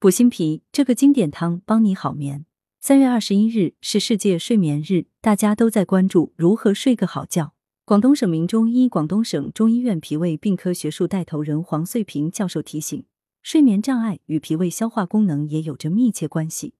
补心脾这个经典汤帮你好眠。三月二十一日是世界睡眠日，大家都在关注如何睡个好觉。广东省名中医广东省中医院脾胃病科学术带头人黄穗平教授提醒，睡眠障碍与脾胃消化功能也有着密切关系。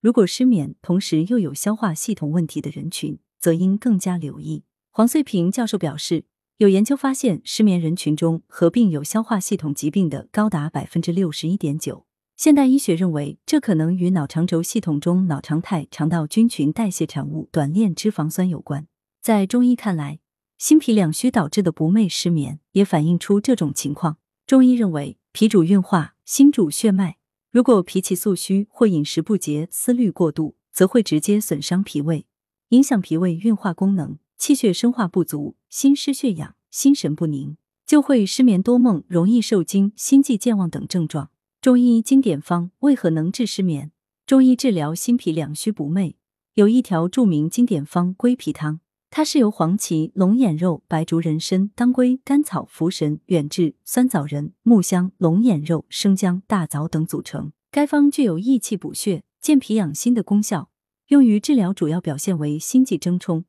如果失眠，同时又有消化系统问题的人群，则应更加留意。黄穗平教授表示，有研究发现，失眠人群中合并有消化系统疾病的高达百分之六十一点九。现代医学认为，这可能与脑肠轴系统中脑常态肠道菌群代谢产物短链脂肪酸有关。在中医看来，心脾两虚导致的不寐失眠也反映出这种情况。中医认为，脾主运化，心主血脉。如果脾气素虚或饮食不节、思虑过度，则会直接损伤脾胃，影响脾胃运化功能，气血生化不足，心失血养，心神不宁，就会失眠多梦，容易受惊、心悸健忘等症状。中医经典方为何能治失眠？中医治疗心脾两虚不寐，有一条著名经典方归脾汤，它是由黄芪、龙眼肉、白术、人参、当归、甘草、茯神、远志、酸枣仁、木香、龙眼肉、生姜、大枣等组成。该方具有益气补血、健脾养心的功效，用于治疗主要表现为心悸怔冲、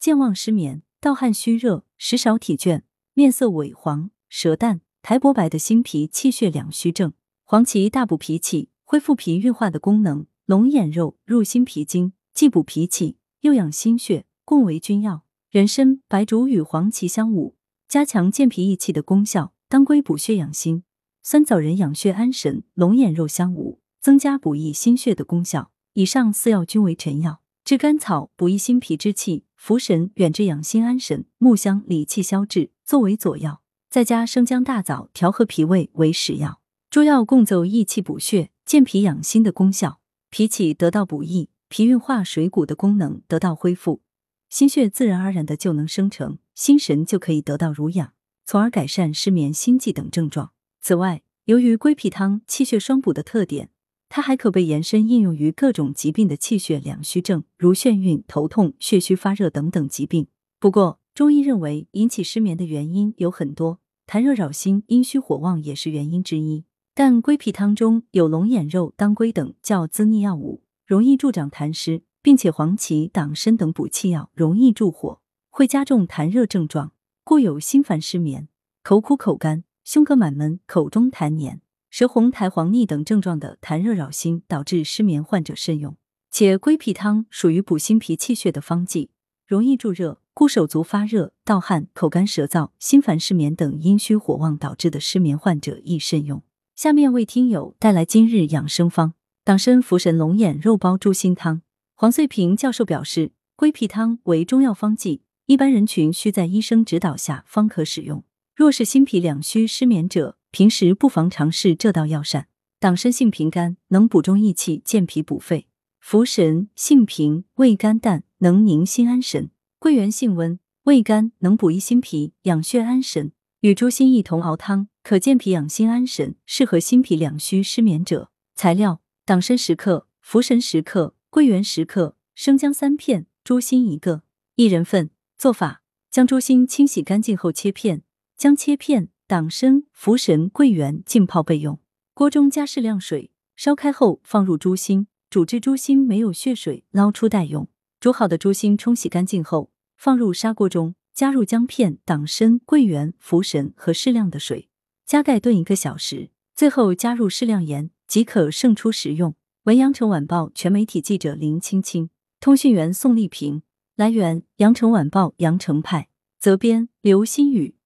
健忘失眠、盗汗虚热、食少体倦、面色萎黄、舌淡、苔薄白的心脾气血两虚症。黄芪大补脾气，恢复脾运化的功能；龙眼肉入心脾经，既补脾气又养心血，共为君药。人参、白术与黄芪相伍，加强健脾益气的功效；当归补血养心，酸枣仁养血安神；龙眼肉相伍，增加补益心血的功效。以上四药均为臣药。炙甘草补益心脾之气，茯神远志养心安神，木香理气消滞，作为佐药。再加生姜、大枣调和脾胃为使药。诸药共奏益气补血、健脾养心的功效，脾气得到补益，脾运化水谷的功能得到恢复，心血自然而然的就能生成，心神就可以得到濡养，从而改善失眠、心悸等症状。此外，由于归脾汤气血双补的特点，它还可被延伸应用于各种疾病的气血两虚症，如眩晕、头痛、血虚发热等等疾病。不过，中医认为引起失眠的原因有很多，痰热扰心、阴虚火旺也是原因之一。但归脾汤中有龙眼肉、当归等较滋腻药物，容易助长痰湿，并且黄芪、党参等补气药容易助火，会加重痰热症状，故有心烦失眠、口苦口干、胸膈满闷、口中痰黏、舌红苔黄腻等症状的痰热扰心导致失眠患者慎用。且归脾汤属于补心脾气血的方剂，容易助热，故手足发热、盗汗、口干舌燥、心烦失眠等阴虚火旺导致的失眠患者宜慎用。下面为听友带来今日养生方：党参茯神龙眼肉包猪心汤。黄穗平教授表示，归脾汤为中药方剂，一般人群需在医生指导下方可使用。若是心脾两虚失眠者，平时不妨尝试这道药膳。党参性平肝，能补中益气、健脾补肺；茯神性平，味甘淡，能宁心安神；桂圆性温，味甘，能补益心脾、养血安神。与猪心一同熬汤。可健脾养心安神，适合心脾两虚失眠者。材料：党参十克，茯神十克，桂圆十克，生姜三片，猪心一个，一人份。做法：将猪心清洗干净后切片，将切片、党参、茯神、桂圆浸泡备用。锅中加适量水，烧开后放入猪心，煮至猪心没有血水，捞出待用。煮好的猪心冲洗干净后，放入砂锅中，加入姜片、党参、桂圆、茯神和适量的水。加盖炖一个小时，最后加入适量盐即可盛出食用。文阳城晚报全媒体记者林青青，通讯员宋丽萍。来源：阳城晚报阳城派，责编：刘新宇。